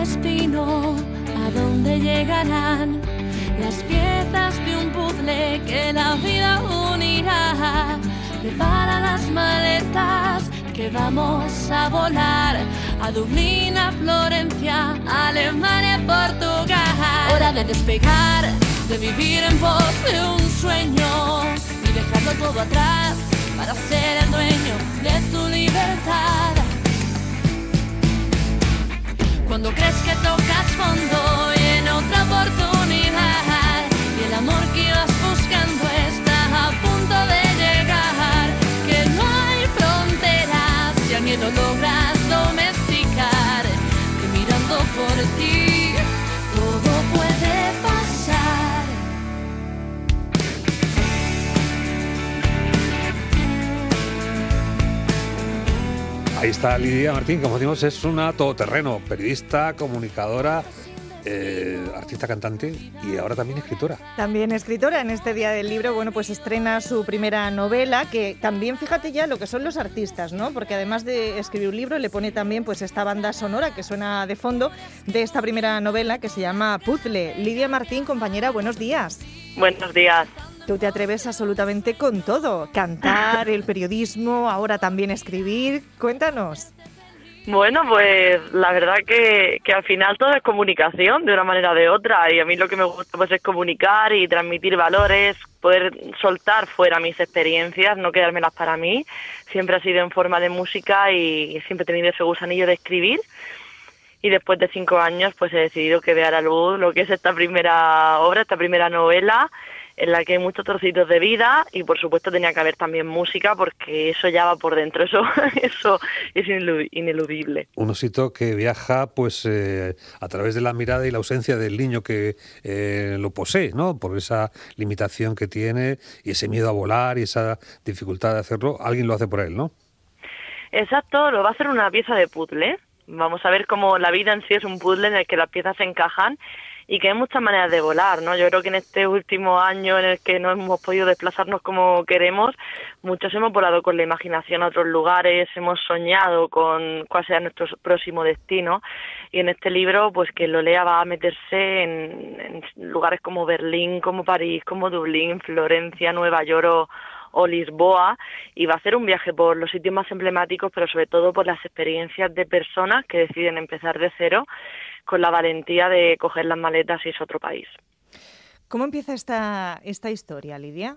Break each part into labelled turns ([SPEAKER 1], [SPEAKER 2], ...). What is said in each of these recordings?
[SPEAKER 1] destino, a dónde llegarán las piezas de un puzzle que la vida unirá. Prepara las maletas que vamos a volar a Dublín, a Florencia, Alemania, Portugal. Hora de despegar, de vivir en pos de un sueño y dejarlo todo atrás para ser el dueño de tu libertad. Cuando crees que tocas fondo y en otra oportunidad y el amor que ibas Está
[SPEAKER 2] Lidia Martín, como decimos, es una todoterreno, periodista, comunicadora, eh, artista cantante y ahora también escritora.
[SPEAKER 3] También escritora en este día del libro, bueno, pues estrena su primera novela, que también fíjate ya lo que son los artistas, ¿no? Porque además de escribir un libro, le pone también pues esta banda sonora que suena de fondo de esta primera novela que se llama Puzzle. Lidia Martín, compañera, buenos días.
[SPEAKER 4] Buenos días.
[SPEAKER 3] Tú te atreves absolutamente con todo, cantar, el periodismo, ahora también escribir. Cuéntanos.
[SPEAKER 4] Bueno, pues la verdad que, al final todo es comunicación de una manera o de otra y a mí lo que me gusta pues es comunicar y transmitir valores, poder soltar fuera mis experiencias, no quedármelas para mí. Siempre ha sido en forma de música y siempre he tenido ese gusanillo de escribir y después de cinco años pues he decidido que vea a la luz lo que es esta primera obra, esta primera novela en la que hay muchos trocitos de vida y por supuesto tenía que haber también música porque eso ya va por dentro, eso, eso es inelu- ineludible.
[SPEAKER 2] Un osito que viaja pues eh, a través de la mirada y la ausencia del niño que eh, lo posee, ¿no? Por esa limitación que tiene y ese miedo a volar y esa dificultad de hacerlo, alguien lo hace por él, ¿no?
[SPEAKER 4] Exacto, lo va a hacer una pieza de puzzle. Vamos a ver cómo la vida en sí es un puzzle en el que las piezas se encajan y que hay muchas maneras de volar, ¿no? Yo creo que en este último año en el que no hemos podido desplazarnos como queremos, muchos hemos volado con la imaginación a otros lugares, hemos soñado con cuál sea nuestro próximo destino y en este libro, pues que lo lea va a meterse en, en lugares como Berlín, como París, como Dublín, Florencia, Nueva York o, o Lisboa y va a hacer un viaje por los sitios más emblemáticos, pero sobre todo por las experiencias de personas que deciden empezar de cero con la valentía de coger las maletas y irse a otro país.
[SPEAKER 3] ¿Cómo empieza esta, esta historia, Lidia?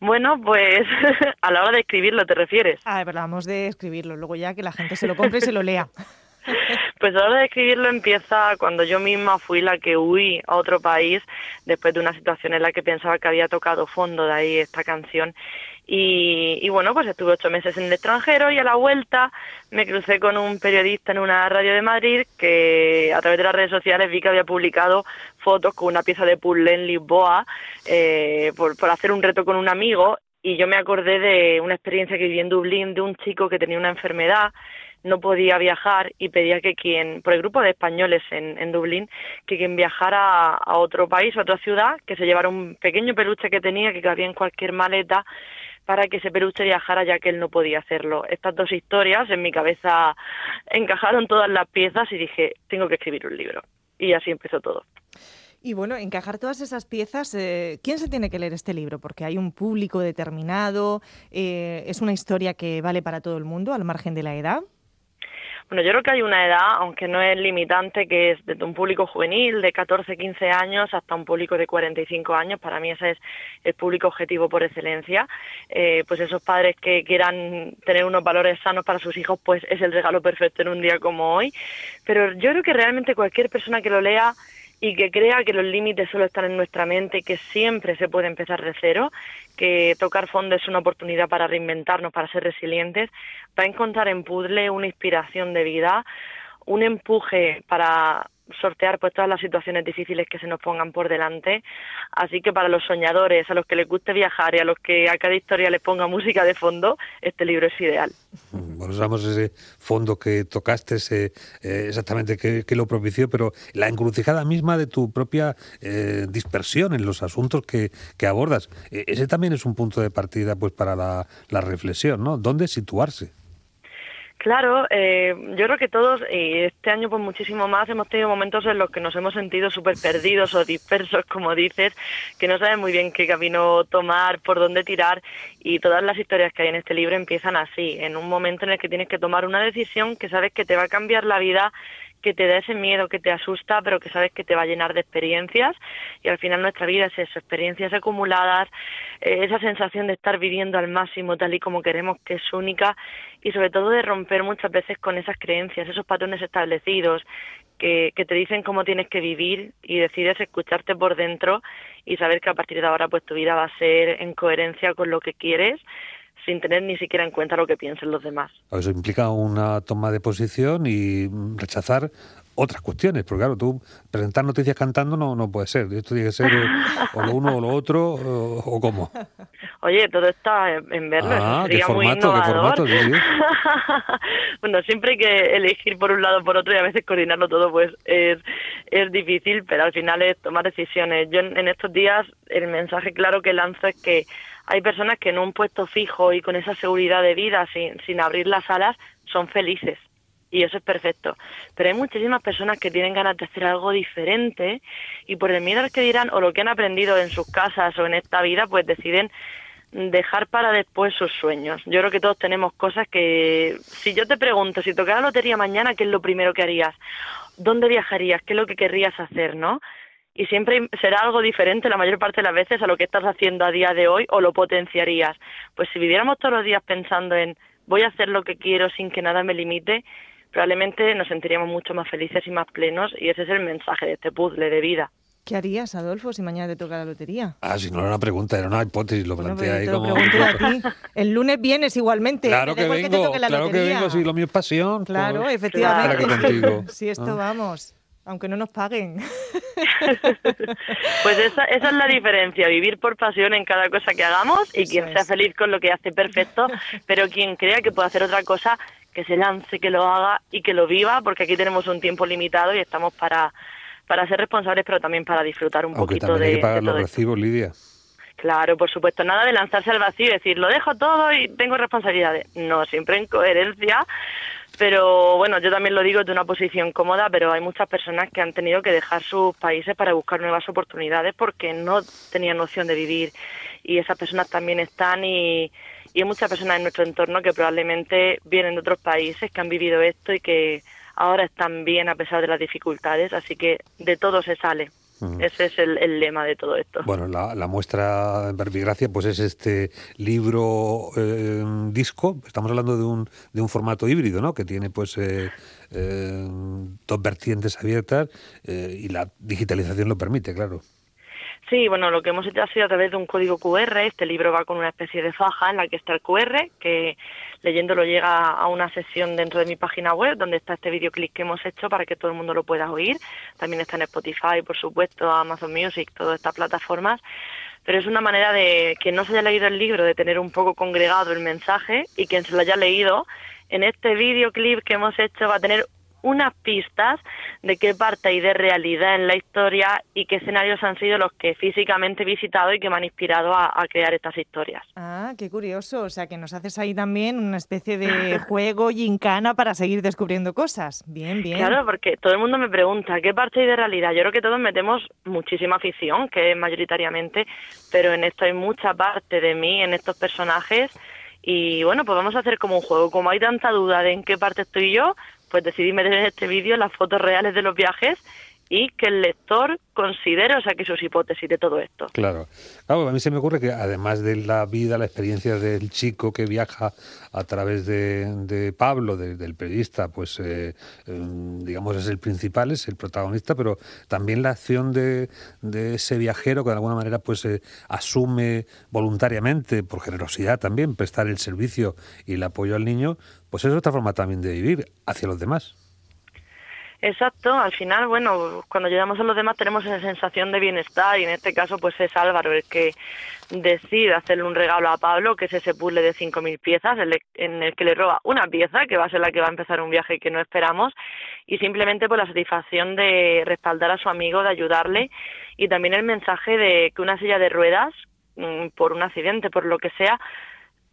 [SPEAKER 4] Bueno, pues a la hora de escribirlo, ¿te refieres?
[SPEAKER 3] Ah, hablamos de escribirlo, luego ya que la gente se lo compre y se lo lea.
[SPEAKER 4] Pues a de escribirlo empieza cuando yo misma fui la que huí a otro país después de una situación en la que pensaba que había tocado fondo, de ahí esta canción. Y, y, bueno, pues estuve ocho meses en el extranjero y a la vuelta me crucé con un periodista en una radio de Madrid que a través de las redes sociales vi que había publicado fotos con una pieza de puzzle en Lisboa eh, por, por hacer un reto con un amigo y yo me acordé de una experiencia que viví en Dublín de un chico que tenía una enfermedad no podía viajar y pedía que quien, por el grupo de españoles en, en Dublín, que quien viajara a, otro país, a otra ciudad, que se llevara un pequeño peluche que tenía, que cabía en cualquier maleta, para que ese peluche viajara ya que él no podía hacerlo. Estas dos historias en mi cabeza encajaron todas las piezas y dije, tengo que escribir un libro. Y así empezó todo.
[SPEAKER 3] Y bueno, encajar todas esas piezas, eh, ¿quién se tiene que leer este libro? Porque hay un público determinado, eh, es una historia que vale para todo el mundo, al margen de la edad.
[SPEAKER 4] Bueno, yo creo que hay una edad, aunque no es limitante, que es desde un público juvenil de 14, 15 años hasta un público de 45 años. Para mí ese es el público objetivo por excelencia. Eh, pues esos padres que quieran tener unos valores sanos para sus hijos, pues es el regalo perfecto en un día como hoy. Pero yo creo que realmente cualquier persona que lo lea y que crea que los límites solo están en nuestra mente, que siempre se puede empezar de cero, que tocar fondo es una oportunidad para reinventarnos, para ser resilientes, va a encontrar en Puzzle una inspiración de vida, un empuje para sortear pues todas las situaciones difíciles que se nos pongan por delante. Así que para los soñadores, a los que les guste viajar y a los que a cada historia les ponga música de fondo, este libro es ideal.
[SPEAKER 2] Bueno, sabemos ese fondo que tocaste, ese, eh, exactamente qué, lo propició, pero la encrucijada misma de tu propia eh, dispersión en los asuntos que, que abordas, eh, ese también es un punto de partida pues para la reflexión, ¿no? ¿Dónde situarse?
[SPEAKER 4] Claro, eh, yo creo que todos, y este año pues muchísimo más, hemos tenido momentos en los que nos hemos sentido súper perdidos o dispersos, como dices, que no sabes muy bien qué camino tomar, por dónde tirar, y todas las historias que hay en este libro empiezan así, en un momento en el que tienes que tomar una decisión que sabes que te va a cambiar la vida que te da ese miedo, que te asusta, pero que sabes que te va a llenar de experiencias. Y al final nuestra vida es eso, experiencias acumuladas, eh, esa sensación de estar viviendo al máximo tal y como queremos que es única y sobre todo de romper muchas veces con esas creencias, esos patrones establecidos que, que te dicen cómo tienes que vivir y decides escucharte por dentro y saber que a partir de ahora pues tu vida va a ser en coherencia con lo que quieres sin tener ni siquiera en cuenta lo que piensen los demás.
[SPEAKER 2] Eso implica una toma de posición y rechazar otras cuestiones, porque claro, tú presentar noticias cantando no, no puede ser, esto tiene que ser eh, o lo uno o lo otro, o, cómo.
[SPEAKER 4] Oye, todo está en verlo, ah, sería qué formato, muy Qué formato, bueno, siempre hay que elegir por un lado o por otro y a veces coordinarlo todo pues es, es difícil, pero al final es tomar decisiones. Yo en estos días el mensaje claro que lanzo es que hay personas que en un puesto fijo y con esa seguridad de vida, sin, sin abrir las alas, son felices. Y eso es perfecto. Pero hay muchísimas personas que tienen ganas de hacer algo diferente y por el miedo al que dirán o lo que han aprendido en sus casas o en esta vida, pues deciden dejar para después sus sueños. Yo creo que todos tenemos cosas que, si yo te pregunto, si tocara lotería mañana, ¿qué es lo primero que harías? ¿Dónde viajarías? ¿Qué es lo que querrías hacer? ¿No? Y siempre será algo diferente la mayor parte de las veces a lo que estás haciendo a día de hoy o lo potenciarías. Pues si viviéramos todos los días pensando en voy a hacer lo que quiero sin que nada me limite, probablemente nos sentiríamos mucho más felices y más plenos y ese es el mensaje de este puzzle de vida.
[SPEAKER 3] ¿Qué harías, Adolfo, si mañana te toca la lotería?
[SPEAKER 2] Ah, si no era una pregunta, era una hipótesis, lo plantea ahí como...
[SPEAKER 3] a ti. El lunes vienes igualmente.
[SPEAKER 2] Claro que vengo, claro que vengo, si lo mío es pasión.
[SPEAKER 3] Claro, efectivamente. Si esto ah. vamos aunque no nos paguen.
[SPEAKER 4] pues esa, esa es la diferencia, vivir por pasión en cada cosa que hagamos y quien sea feliz con lo que hace, perfecto, pero quien crea que puede hacer otra cosa, que se lance, que lo haga y que lo viva, porque aquí tenemos un tiempo limitado y estamos para, para ser responsables, pero también para disfrutar un poquito de...
[SPEAKER 2] Hay que pagar los recibos, Lidia.
[SPEAKER 4] Claro, por supuesto, nada de lanzarse al vacío y decir, lo dejo todo y tengo responsabilidades. No, siempre en coherencia, pero bueno, yo también lo digo de una posición cómoda, pero hay muchas personas que han tenido que dejar sus países para buscar nuevas oportunidades porque no tenían noción de vivir y esas personas también están y, y hay muchas personas en nuestro entorno que probablemente vienen de otros países que han vivido esto y que ahora están bien a pesar de las dificultades, así que de todo se sale. Ese es el, lema de todo esto.
[SPEAKER 2] Bueno, la, la muestra en Verbigracia pues es este libro eh, disco. Estamos hablando de un, de un formato híbrido, ¿no? Que tiene pues eh, eh, dos vertientes abiertas y la digitalización lo permite, claro.
[SPEAKER 4] Sí, bueno, lo que hemos hecho ha sido a través de un código QR. Este libro va con una especie de faja en la que está el QR, que leyéndolo llega a una sesión dentro de mi página web donde está este videoclip que hemos hecho para que todo el mundo lo pueda oír. También está en Spotify, por supuesto, Amazon Music, todas estas plataformas. Pero es una manera de que no se haya leído el libro, de tener un poco congregado el mensaje y quien se lo haya leído, en este videoclip que hemos hecho va a tener unas pistas de qué parte hay de realidad en la historia y qué escenarios han sido los que físicamente he visitado y que me han inspirado a, crear estas historias.
[SPEAKER 3] Ah, qué curioso. O sea, que nos haces ahí también una especie de juego gincana para seguir descubriendo cosas. Bien, bien.
[SPEAKER 4] Claro, porque todo el mundo me pregunta, ¿qué parte hay de realidad? Yo creo que todos metemos muchísima ficción, que es mayoritariamente, pero en esto hay mucha parte de mí, en estos personajes. Y bueno, pues vamos a hacer como un juego. Como hay tanta duda de en qué parte estoy yo, pues decidí meter en este vídeo las fotos reales de los viajes y que el lector considere o saque sus hipótesis de todo esto.
[SPEAKER 2] Claro. claro, a mí se me ocurre que además de la vida, la experiencia del chico que viaja a través de, Pablo, del periodista, pues eh, em, digamos es el principal, es el protagonista, pero también la acción de, ese viajero que de alguna manera pues eh, asume voluntariamente, por generosidad también, prestar el servicio y el apoyo al niño, pues es otra forma también de vivir hacia los demás.
[SPEAKER 4] Exacto, al final, bueno, cuando llegamos a los demás tenemos esa sensación de bienestar y en este caso pues es Álvaro el que decide hacerle un regalo a Pablo, que es ese puzzle de 5.000 piezas en el que le roba una pieza, que va a ser la que va a empezar un viaje que no esperamos, y simplemente por la satisfacción de respaldar a su amigo, de ayudarle, y también el mensaje de que una silla de ruedas, mm, por un accidente, por lo que sea,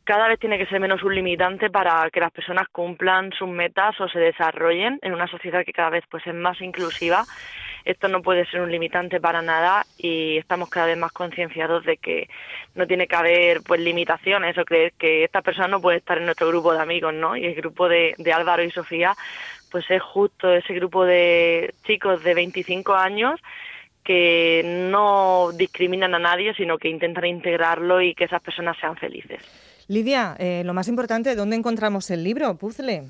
[SPEAKER 4] cada vez tiene que ser menos un limitante para que las personas cumplan sus metas o se desarrollen en una sociedad que cada vez pues es más inclusiva. Esto no puede ser un limitante para nada y estamos cada vez más concienciados de que no tiene que haber pues limitaciones o creer que esta persona no puede estar en nuestro grupo de amigos, ¿no? Y el grupo de, de Álvaro y Sofía pues es justo ese grupo de chicos de 25 años que no discriminan a nadie, sino que intentan integrarlo y que esas personas sean felices.
[SPEAKER 3] Lidia, eh, lo más importante, ¿dónde encontramos el libro? Puzzle.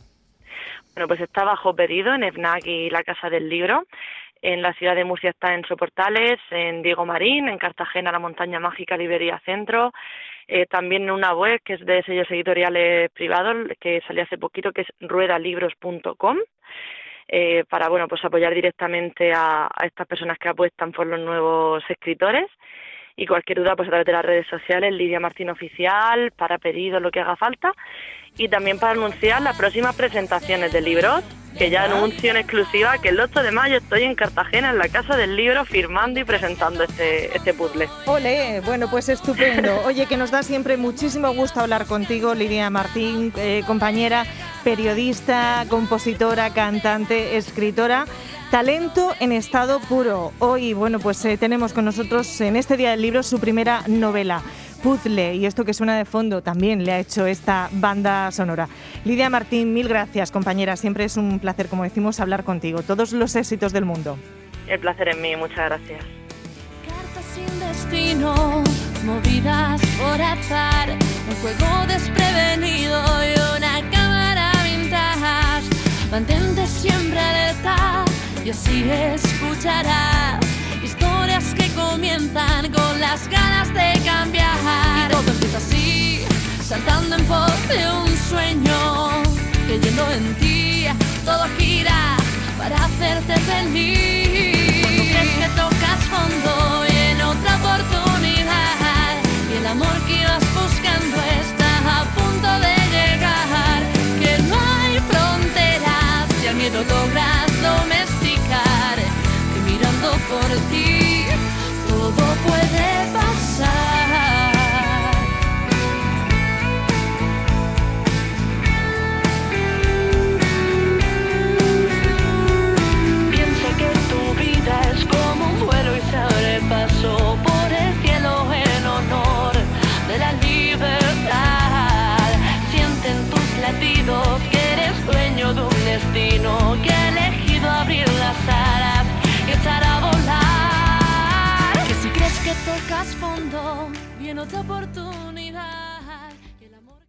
[SPEAKER 4] Bueno, pues está bajo pedido en FNAC y la Casa del Libro. En la ciudad de Murcia está en Soportales, en Diego Marín, en Cartagena la Montaña Mágica Liberia Centro, eh, también en una web que es de sellos editoriales privados que salió hace poquito que es ruedalibros.com eh, para bueno pues apoyar directamente a estas personas que apuestan por los nuevos escritores y cualquier duda pues a través de las redes sociales, Lidia Martín Oficial, para pedidos, lo que haga falta y también para anunciar las próximas presentaciones de libros que ya anuncio en exclusiva que el 8 de mayo estoy en Cartagena, en la Casa del Libro, firmando y presentando este, este puzzle.
[SPEAKER 3] Ole, bueno, pues estupendo. Oye, que nos da siempre muchísimo gusto hablar contigo, Lidia Martín, eh, compañera, periodista, compositora, cantante, escritora. Talento en estado puro. Hoy, bueno, pues eh, tenemos con nosotros en este Día del Libro su primera novela. Puzzle y esto que suena de fondo también le ha hecho esta banda sonora. Lidia Martín, mil gracias compañera, siempre es un placer, como decimos, hablar contigo. Todos los éxitos del mundo.
[SPEAKER 4] El placer es mío, muchas gracias.
[SPEAKER 1] Cartas sin destino, movidas por azar, un juego desprevenido así escucharás historias que comienzan con las ganas de cambiar. Y todo empieza así, saltando en pos de un sueño, creyendo en ti, todo gira para hacerte feliz. Cuando crees que tocas fondo en otra oportunidad,